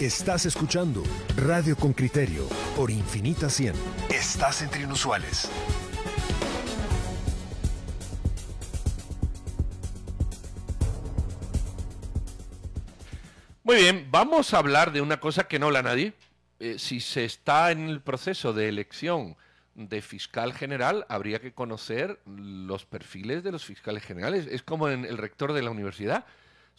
Estás escuchando Radio con Criterio por Infinita 100. Estás entre inusuales. Muy bien, vamos a hablar de una cosa que no habla nadie. Eh, si se está en el proceso de elección de fiscal general, habría que conocer los perfiles de los fiscales generales. Es como en el rector de la universidad.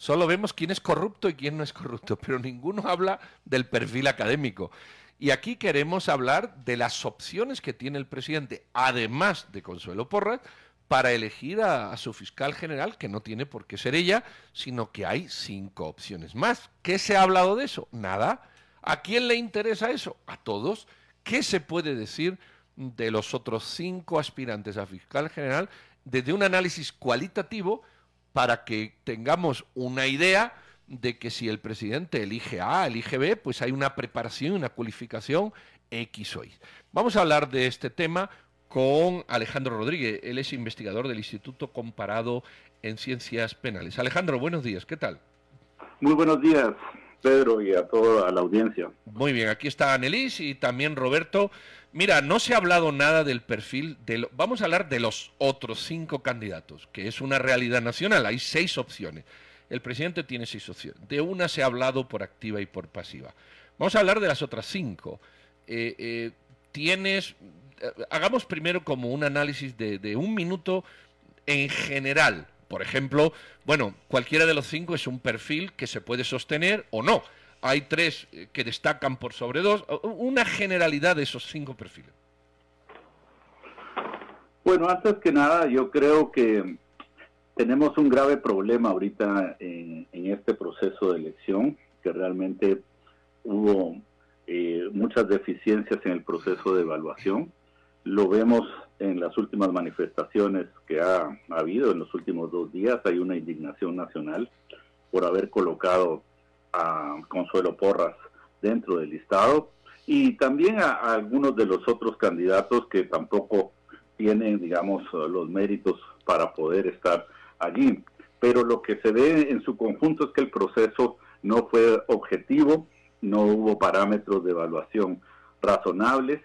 Solo vemos quién es corrupto y quién no es corrupto, pero ninguno habla del perfil académico. Y aquí queremos hablar de las opciones que tiene el presidente, además de Consuelo Porras, para elegir a, su fiscal general, que no tiene por qué ser ella, sino que hay cinco opciones más. ¿Qué se ha hablado de eso? Nada. ¿A quién le interesa eso? A todos. ¿Qué se puede decir de los otros cinco aspirantes a fiscal general desde un análisis cualitativo? Para que tengamos una idea de que si el presidente elige A, elige B, pues hay una preparación, una cualificación X o Y. Vamos a hablar de este tema con Alejandro Rodríguez. Él es investigador del Instituto Comparado en Ciencias Penales. Alejandro, buenos días, ¿qué tal? Muy buenos días. Pedro y a toda la audiencia. Muy bien, aquí está Anelis y también Roberto. Mira, no se ha hablado nada del perfil de vamos a hablar de los otros cinco candidatos, que es una realidad nacional, hay seis opciones. El presidente tiene seis opciones. De una se ha hablado por activa y por pasiva. Vamos a hablar de las otras cinco. Eh, eh, tienes, eh, hagamos primero como un análisis de, de un minuto en general por ejemplo, bueno, cualquiera de los cinco es un perfil que se puede sostener o no. Hay tres eh, que destacan por sobre dos. Una generalidad de esos cinco perfiles. Bueno, antes que nada, yo creo que tenemos un grave problema ahorita en, este proceso de elección, que realmente hubo eh, muchas deficiencias en el proceso de evaluación. Lo vemos en las últimas manifestaciones que ha, habido en los últimos dos días. Hay una indignación nacional por haber colocado a Consuelo Porras dentro del listado y también a, algunos de los otros candidatos que tampoco tienen, digamos, los méritos para poder estar allí. Pero lo que se ve en su conjunto es que el proceso no fue objetivo, no hubo parámetros de evaluación razonables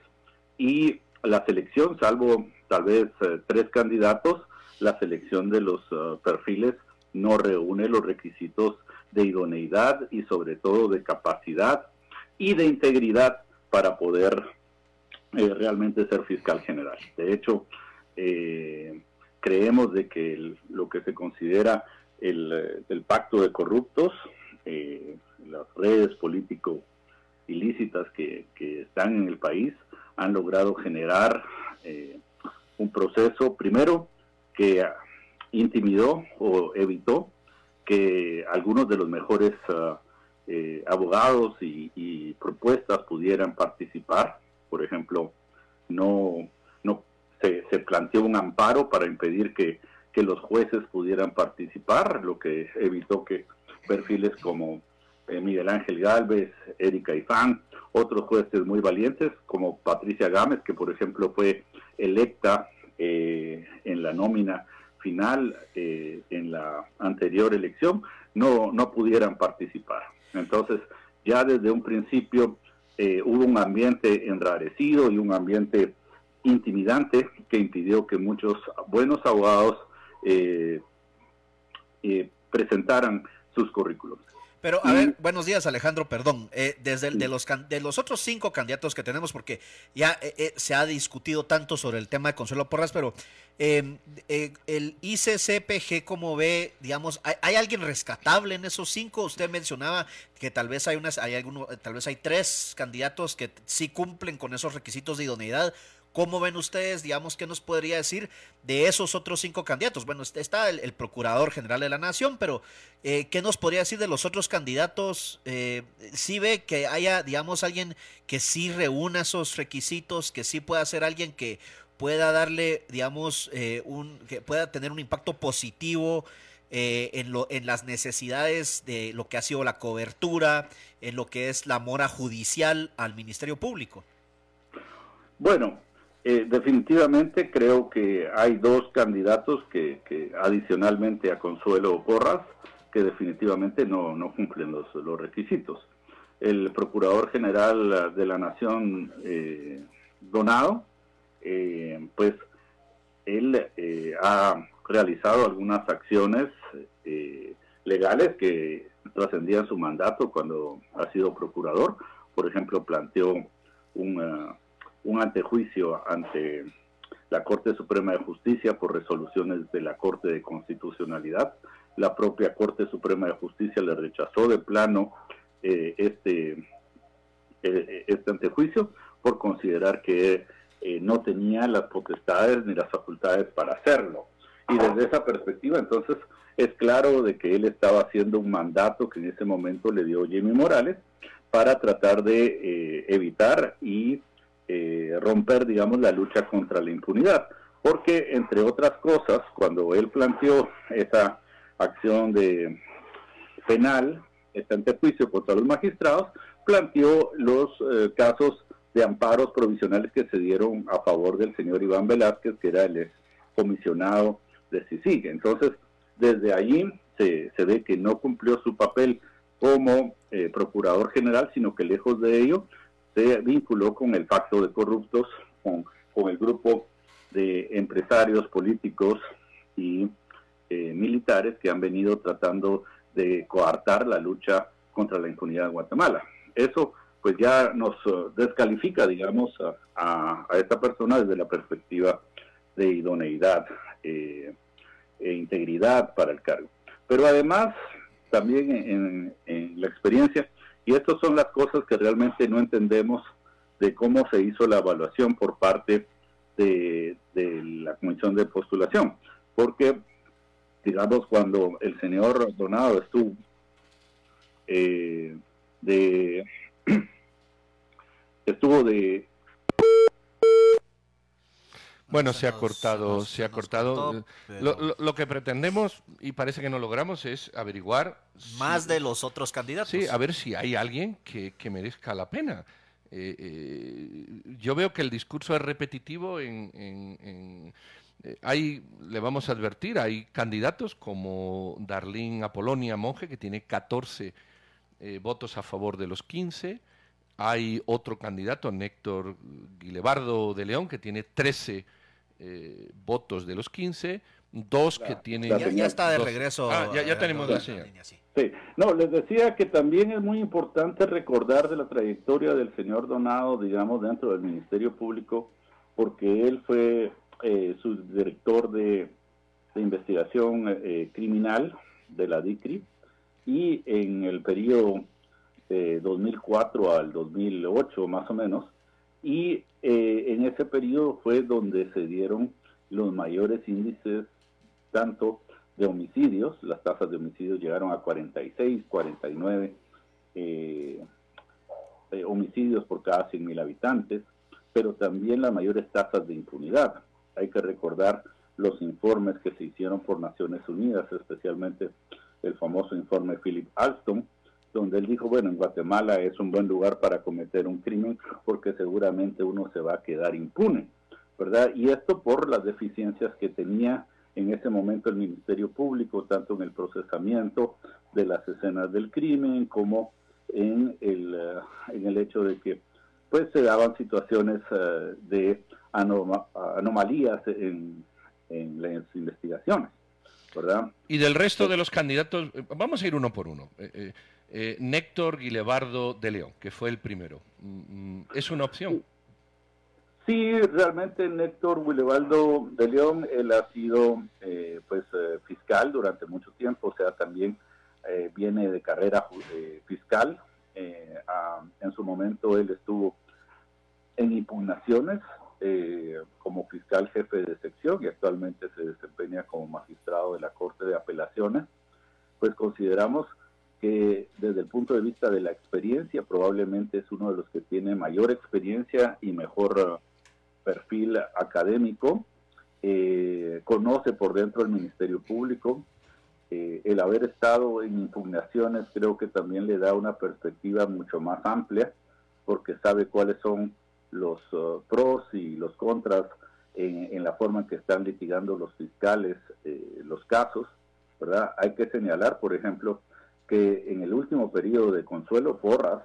y la selección, salvo tal vez eh, tres candidatos, la selección de los eh, perfiles no reúne los requisitos de idoneidad y sobre todo de capacidad y de integridad para poder eh, realmente ser fiscal general. De hecho, creemos de que lo que se considera el, pacto de corruptos, las redes político ilícitas que, que están en el país, han logrado generar eh, un proceso, primero, que intimidó o evitó que algunos de los mejores ah, eh, abogados y, propuestas pudieran participar. Por ejemplo, no, no se, planteó un amparo para impedir que, que los jueces pudieran participar, lo que evitó que perfiles como eh, Miguel Ángel Galvez, Erika Ifán, otros jueces muy valientes como Patricia Gámez, que por ejemplo fue electa eh, en la nómina final eh, en la anterior elección, no, no pudieran participar. Entonces, ya desde un principio hubo un ambiente enrarecido y un ambiente intimidante que impidió que muchos buenos abogados presentaran sus currículums. Pero, a ver, buenos días, Alejandro, perdón. Eh, desde el, de, los, de los otros cinco candidatos que tenemos, porque ya eh, eh, se ha discutido tanto sobre el tema de Consuelo Porras, pero em, el ICCPG, como ve, digamos, ¿hay, alguien rescatable en esos cinco? Usted mencionaba que tal vez hay unas, hay alguno, tal vez hay tres candidatos que sí cumplen con esos requisitos de idoneidad. ¿Cómo ven ustedes, digamos, qué nos podría decir de esos otros cinco candidatos? Bueno, está el, Procurador General de la Nación, pero eh, ¿qué nos podría decir de los otros candidatos? Eh, ¿Sí ve que haya, digamos, alguien que sí reúna esos requisitos, que sí pueda ser alguien que pueda darle, digamos, eh, un, que pueda tener un impacto positivo en, lo, en las necesidades de lo que ha sido la cobertura, en lo que es la mora judicial al Ministerio Público? Bueno, eh, definitivamente creo que hay dos candidatos que, adicionalmente a Consuelo Porras que definitivamente no, cumplen los, requisitos. el Procurador General de la Nación, eh, Donado, eh, pues él ha realizado algunas acciones legales que trascendían su mandato cuando ha sido procurador. Por ejemplo, planteó un, un antejuicio ante la Corte Suprema de Justicia por resoluciones de la Corte de Constitucionalidad. La propia Corte Suprema de Justicia le rechazó de plano eh, este, eh, este antejuicio por considerar que eh, no tenía las potestades ni las facultades para hacerlo. Y desde esa perspectiva, entonces, es claro de que él estaba haciendo un mandato que en ese momento le dio Jimmy Morales para tratar de evitar y romper, digamos, la lucha contra la impunidad. Porque, entre otras cosas, cuando él planteó esa acción de penal este antejuicio contra los magistrados, planteó los eh, casos de amparos provisionales que se dieron a favor del señor Iván Velázquez, que era el comisionado de CICIG. Entonces, desde allí se, ve que no cumplió su papel como eh, procurador general, sino que lejos de ello se vinculó con el pacto de corruptos, con, con el grupo de empresarios políticos y eh, militares que han venido tratando de coartar la lucha contra la impunidad en Guatemala. Eso pues ya nos uh, descalifica, digamos, a, esta persona desde la perspectiva de idoneidad eh, e integridad para el cargo. Pero además, también en, la experiencia, y estas son las cosas que realmente no entendemos de cómo se hizo la evaluación por parte de, la comisión de postulación, porque digamos, cuando el señor Donado estuvo eh, de estuvo de bueno, se ha cortado, se, ha cortado. lo, que pretendemos, y parece que no logramos, es averiguar... Más de los otros candidatos. Sí, a ver si hay alguien que, merezca la pena. Eh, eh, yo veo que el discurso es repetitivo en, eh, hay, le vamos a advertir, hay candidatos como Darlene Apolonia Monge, que tiene 14 eh, votos a favor de los 15. Hay otro candidato, Néctor Guilebardo de León, que tiene 13 eh, votos de los 15. Dos que tienen... Ya, está de regreso. Ah, ya, tenemos la señal. Sí. No, les decía que también es muy importante recordar de la trayectoria del señor Donado, digamos, dentro del Ministerio Público, porque él fue eh, subdirector de, de investigación eh, criminal de la DICRI y en el periodo de 2004 al 2008 más o menos y eh, en ese periodo fue donde se dieron los mayores índices tanto de homicidios, las tasas de homicidios llegaron a 46, 49 eh, homicidios por cada 100.000 habitantes, pero también las mayores tasas de impunidad. Hay que recordar los informes que se hicieron por Naciones Unidas, especialmente el famoso informe Philip Alston, donde él dijo, bueno, en Guatemala es un buen lugar para cometer un crimen porque seguramente uno se va a quedar impune, ¿verdad? Y esto por las deficiencias que tenía en ese momento el Ministerio Público, tanto en el procesamiento de las escenas del crimen como en el, eh, en el hecho de que pues se daban situaciones eh, de anomalías en, las investigaciones, ¿verdad? Y del resto de los candidatos, eh, vamos a ir uno por uno. Eh, eh, Néctor Guilebardo de León, que fue el primero, mm, mm, ¿es una opción? Sí, realmente Néctor Guilebardo de León, él ha sido pues fiscal durante mucho tiempo, o sea, también viene de carrera fiscal. en su momento él estuvo en impugnaciones eh, como fiscal jefe de sección y actualmente se desempeña como magistrado de la Corte de Apelaciones, pues consideramos que desde el punto de vista de la experiencia probablemente es uno de los que tiene mayor experiencia y mejor eh, perfil académico, eh, conoce por dentro el Ministerio Público, el haber estado en impugnaciones creo que también le da una perspectiva mucho más amplia porque sabe cuáles son los uh, pros y los contras en, la forma en que están litigando los fiscales eh, los casos, ¿verdad? Hay que señalar, por ejemplo, que en el último periodo de Consuelo Porras,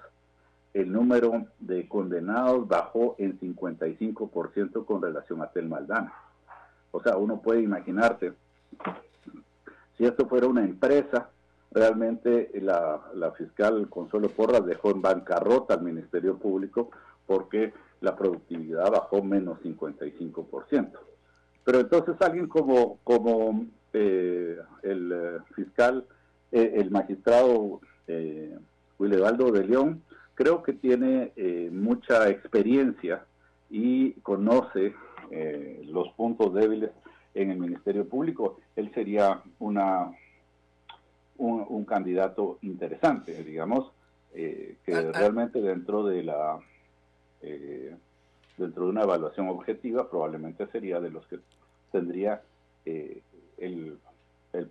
el número de condenados bajó en 55% con relación a Telma Aldana. O sea, uno puede imaginarse, si esto fuera una empresa, realmente la, la fiscal Consuelo Porras dejó en bancarrota al Ministerio Público porque la productividad bajó menos 55%. Pero entonces alguien como, como eh, el eh, fiscal, eh, el magistrado eh, Willebaldo de León, creo que tiene mucha experiencia y conoce los puntos débiles en el Ministerio Público. Él sería una un, candidato interesante, digamos, que ah, ah. realmente dentro de la dentro de una evaluación objetiva probablemente sería de los que tendría eh, el,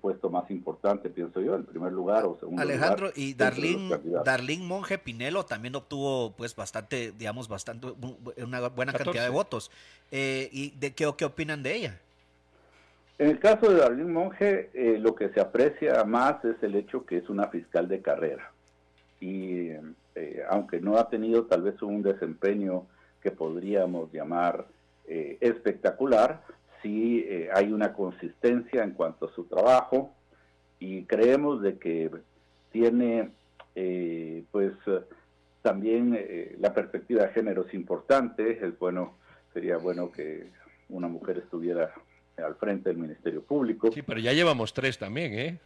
puesto más importante, pienso yo, en primer lugar o segundo Alejandro, y Darlín, Monje Pinelo también obtuvo pues bastante, digamos, bastante, una buena cantidad de votos. Eh, ¿Y de qué, qué opinan de ella? En el caso de Darlene Monge, eh, lo que se aprecia más es el hecho que es una fiscal de carrera. Y aunque no ha tenido tal vez un desempeño que podríamos llamar espectacular, sí eh, hay una consistencia en cuanto a su trabajo y creemos de que tiene eh, pues también eh, la perspectiva de género es importante, es bueno, sería bueno que una mujer estuviera al frente del Ministerio Público. Sí, pero ya llevamos tres también, ¿eh?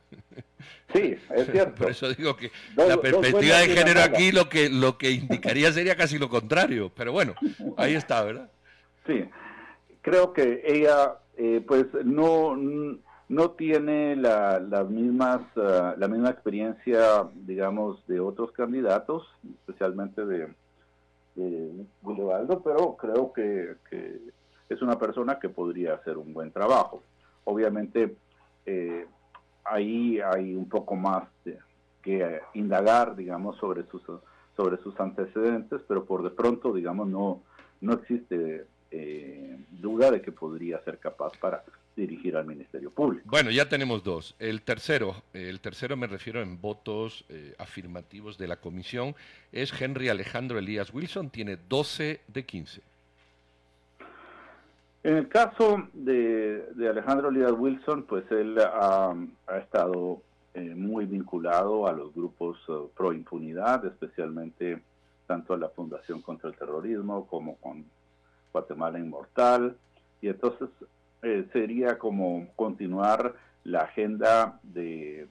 Sí, es cierto. Por eso digo que la perspectiva de género aquí lo que, lo que indicaría sería casi lo contrario, pero bueno, ahí está, ¿verdad? Sí, creo que ella eh, pues no, no tiene la, las mismas, ah, la misma experiencia, digamos, de otros candidatos, especialmente de, de pero creo que, es una persona que podría hacer un buen trabajo. Obviamente, eh, ahí hay un poco más que indagar, digamos, sobre sus, sobre sus antecedentes, pero por de pronto, digamos, no, no existe eh, duda de que podría ser capaz para dirigir al Ministerio Público. Bueno, ya tenemos dos. El tercero, el tercero me refiero en votos eh, afirmativos de la comisión, es Henry Alejandro Elías Wilson, tiene 12 de 15. En el caso de, Alejandro Elías Wilson, pues él ha, estado eh, muy vinculado a los grupos pro impunidad, especialmente tanto a la Fundación contra el Terrorismo como con Guatemala Inmortal, y entonces eh, sería como continuar la agenda de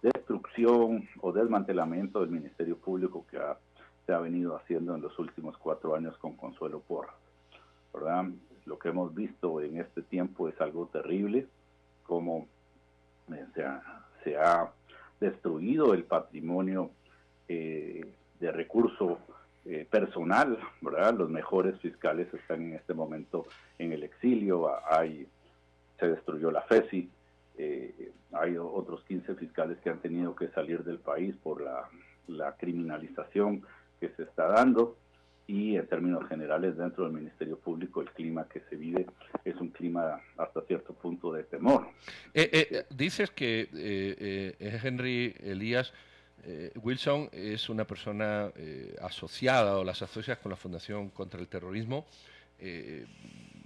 destrucción o desmantelamiento del Ministerio Público que se ha venido haciendo en los últimos cuatro años con Consuelo Porras. ¿verdad? Lo que hemos visto en este tiempo es algo terrible, como eh, se, ha, destruido el patrimonio eh, de recursos eh, personal, ¿verdad? Los mejores fiscales están en este momento en el exilio, hay, se destruyó la FESI, hay otros 15 fiscales que han tenido que salir del país por la, criminalización que se está dando y en términos generales dentro del Ministerio Público el clima que se vive es un clima hasta cierto punto de temor. Eh, dices que Henry Elías eh, Wilson es una persona eh, asociada o las asocias con la Fundación contra el Terrorismo. Eh,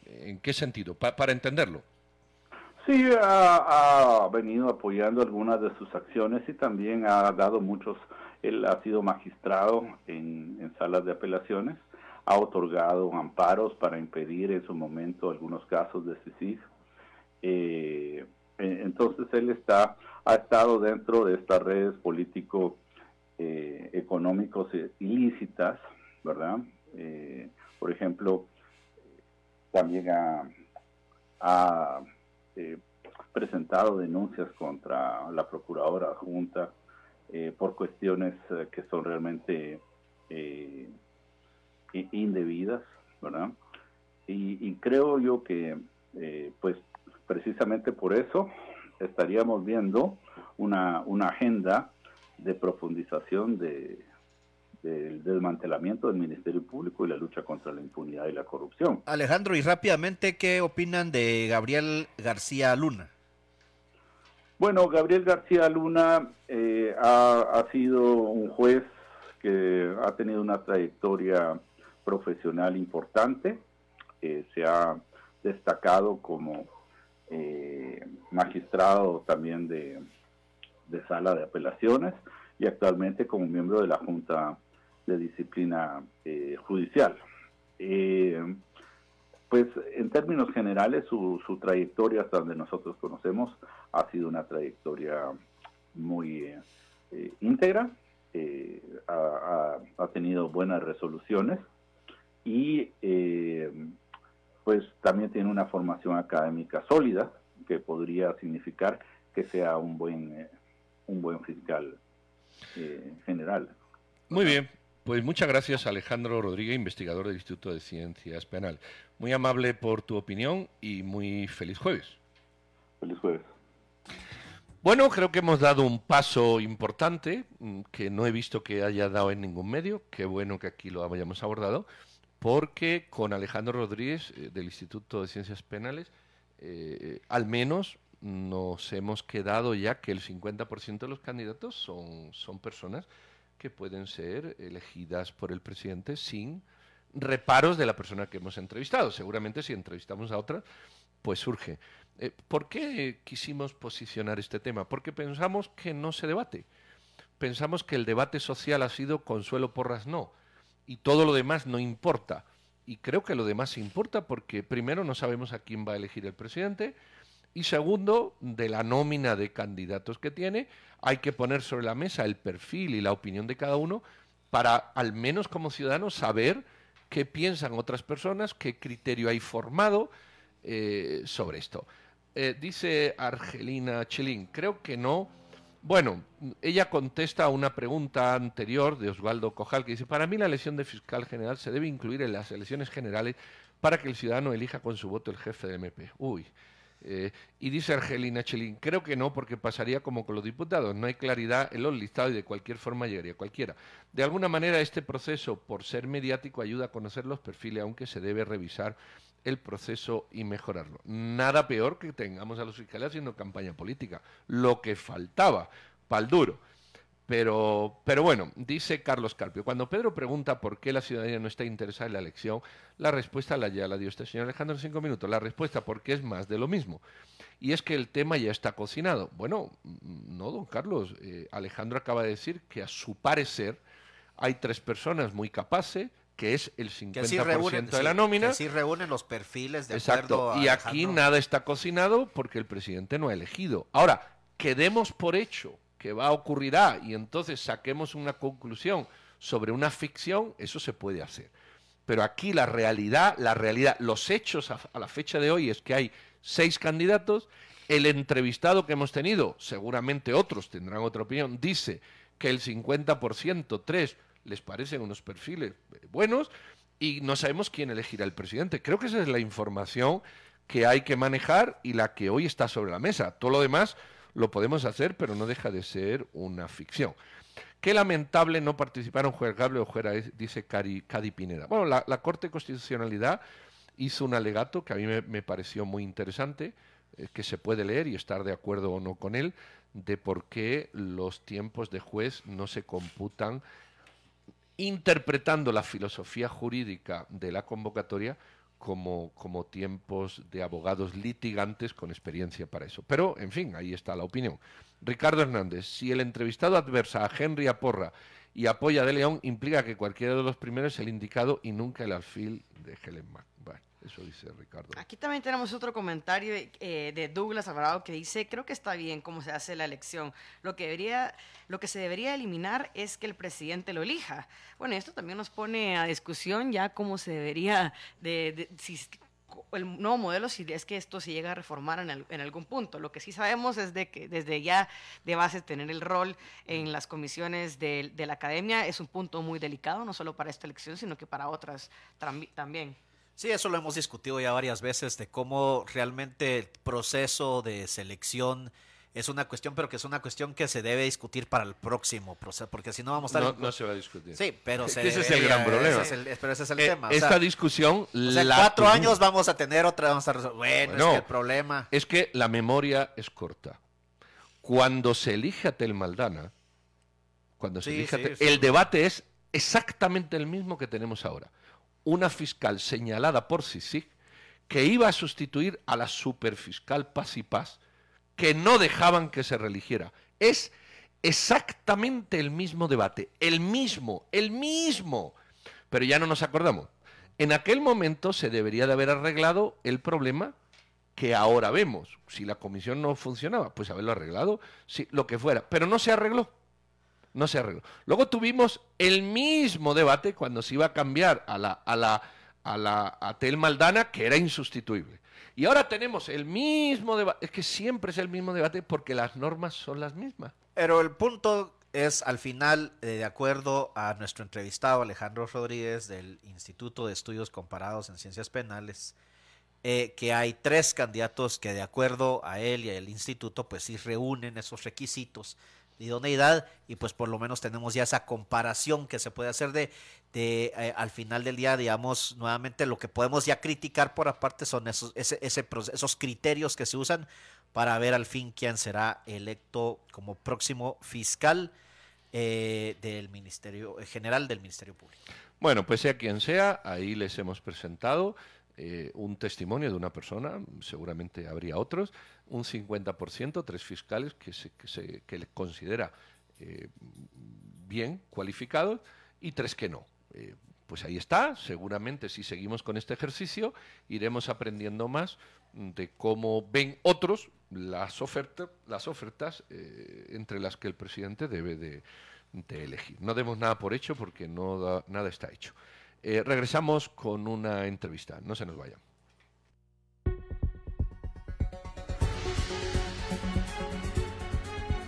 ¿En qué sentido? para entenderlo. Sí, ha, venido apoyando algunas de sus acciones y también ha dado muchos, él ha sido magistrado en, salas de apelaciones, ha otorgado amparos para impedir en su momento algunos casos de CICIG. entonces él está ha estado dentro de estas redes político eh, económicos ilícitas, ¿verdad? Eh, por ejemplo, también ha, eh, presentado denuncias contra la procuradora junta por cuestiones que son realmente indebidas, ¿verdad? Y, y, creo yo que, pues, precisamente por eso estaríamos viendo una, una agenda de profundización de, del desmantelamiento del Ministerio Público y la lucha contra la impunidad y la corrupción. Alejandro, y rápidamente, ¿qué opinan de Gabriel García Luna? Bueno, Gabriel García Luna eh, ha, sido un juez que ha tenido una trayectoria profesional importante, se ha destacado como magistrado también de, sala de apelaciones y actualmente como miembro de la Junta de Disciplina eh, Judicial. Eh, pues en términos generales su, su, trayectoria hasta donde nosotros conocemos ha sido una trayectoria muy eh, íntegra, ha, ha, tenido buenas resoluciones y pues también tiene una formación académica sólida que podría significar que sea un buen, un buen fiscal general. Muy bien, pues muchas gracias Alejandro Rodríguez, investigador del Instituto de Ciencias Penal. Muy amable por tu opinión y muy feliz jueves. Feliz jueves. Bueno, creo que hemos dado un paso importante mm, que no he visto que haya dado en ningún medio. Qué bueno que aquí lo hayamos abordado, porque con Alejandro Rodríguez eh, del Instituto de Ciencias Penales, eh, al menos nos hemos quedado ya que el 50% de los candidatos son, son personas que pueden ser elegidas por el presidente sin reparos de la persona que hemos entrevistado. Seguramente si entrevistamos a otra, pues surge. Eh, ¿Por qué quisimos posicionar este tema? Porque pensamos que no se debate. Pensamos que el debate social ha sido consuelo porras no. Y todo lo demás no importa. Y creo que lo demás importa porque primero no sabemos a quién va a elegir el presidente y segundo, de la nómina de candidatos que tiene, hay que poner sobre la mesa el perfil y la opinión de cada uno para, al menos como ciudadanos, saber qué piensan otras personas, qué criterio hay formado eh, sobre esto. Eh, dice Argelina Chelín, creo que no. Bueno, ella contesta a una pregunta anterior de Osvaldo Cojal que dice, para mí la elección de fiscal general se debe incluir en las elecciones generales para que el ciudadano elija con su voto el jefe de MP. Uy, eh, y dice Argelina Chelín, creo que no, porque pasaría como con los diputados. No hay claridad en los listados y de cualquier forma llegaría cualquiera. De alguna manera, este proceso, por ser mediático, ayuda a conocer los perfiles, aunque se debe revisar el proceso y mejorarlo. Nada peor que tengamos a los fiscales haciendo campaña política. Lo que faltaba, pal duro. Pero, pero bueno, dice Carlos Carpio, cuando Pedro pregunta por qué la ciudadanía no está interesada en la elección, la respuesta la ya la dio este señor Alejandro en cinco minutos. La respuesta porque es más de lo mismo. Y es que el tema ya está cocinado. Bueno, no, don Carlos. Eh, Alejandro acaba de decir que a su parecer hay tres personas muy capaces, que es el 50% de la nómina. Que sí reúnen los perfiles de Exacto. y aquí nada está cocinado porque el presidente no ha elegido. Ahora, quedemos por hecho que va a ocurrirá y entonces saquemos una conclusión sobre una ficción, eso se puede hacer. Pero aquí la realidad, la realidad, los hechos a, la fecha de hoy es que hay seis candidatos. El entrevistado que hemos tenido, seguramente otros tendrán otra opinión, dice que el 50%, tres, les parecen unos perfiles buenos y no sabemos quién elegirá el presidente. Creo que esa es la información que hay que manejar y la que hoy está sobre la mesa. Todo lo demás lo podemos hacer, pero no deja de ser una ficción. Qué lamentable no participaron juez Gable o juez, dice Cari, Cadi Pineda. Bueno, la, Corte de Constitucionalidad hizo un alegato que a mí me, pareció muy interesante, eh, que se puede leer y estar de acuerdo o no con él, de por qué los tiempos de juez no se computan interpretando la filosofía jurídica de la convocatoria como, como tiempos de abogados litigantes con experiencia para eso. Pero, en fin, ahí está la opinión. Ricardo Hernández, si el entrevistado adversa a Henry Aporra y apoya a De León, implica que cualquiera de los primeros es el indicado y nunca el alfil de Helen Mack. Eso dice Ricardo. Aquí también tenemos otro comentario eh, de Douglas Alvarado que dice, creo que está bien cómo se hace la elección. Lo que, debería, lo que se debería eliminar es que el presidente lo elija. Bueno, esto también nos pone a discusión ya cómo se debería, de, si, el nuevo modelo si es que esto se llega a reformar en, en, algún punto. Lo que sí sabemos es de que desde ya de base tener el rol en las comisiones de, de la academia es un punto muy delicado, no solo para esta elección, sino que para otras también. Sí, eso lo hemos discutido ya varias veces, de cómo realmente el proceso de selección es una cuestión, pero que es una cuestión que se debe discutir para el próximo proceso, porque si no vamos a estar... No, se va a discutir. Sí, pero ese es el gran problema. pero ese es el eh, tema. esta discusión... en cuatro años vamos a tener otra, vamos a resolver. Bueno, es que el problema... Es que la memoria es corta. Cuando se elige a Tel Maldana, cuando se elige el debate es exactamente el mismo que tenemos ahora. Una fiscal señalada por CICIG que iba a sustituir a la superfiscal Paz y Paz, que no dejaban que se religiera. Es exactamente el mismo debate, el mismo, el mismo. Pero ya no nos acordamos. En aquel momento se debería de haber arreglado el problema que ahora vemos. Si la comisión no funcionaba, pues haberlo arreglado, sí, lo que fuera. Pero no se arregló. No se arregló. Luego tuvimos el mismo debate cuando se iba a cambiar a la, a la, a la a Tel Maldana, que era insustituible. Y ahora tenemos el mismo debate. Es que siempre es el mismo debate porque las normas son las mismas. Pero el punto es, al final, eh, de acuerdo a nuestro entrevistado Alejandro Rodríguez del Instituto de Estudios Comparados en Ciencias Penales, eh, que hay tres candidatos que de acuerdo a él y al instituto, pues sí reúnen esos requisitos idoneidad y pues por lo menos tenemos ya esa comparación que se puede hacer de, de eh, al final del día, digamos, nuevamente lo que podemos ya criticar por aparte son esos, ese, ese, esos criterios que se usan para ver al fin quién será electo como próximo fiscal eh, del Ministerio General del Ministerio Público. Bueno, pues sea quien sea, ahí les hemos presentado eh, un testimonio de una persona, seguramente habría otros, un 50%, tres fiscales que se, que se que le considera eh, bien cualificados y tres que no. Eh, pues ahí está, seguramente si seguimos con este ejercicio iremos aprendiendo más de cómo ven otros las ofertas, las ofertas entre las que el presidente debe de, elegir. No demos nada por hecho porque no da, nada está hecho. Eh, regresamos con una entrevista, no se nos vayan.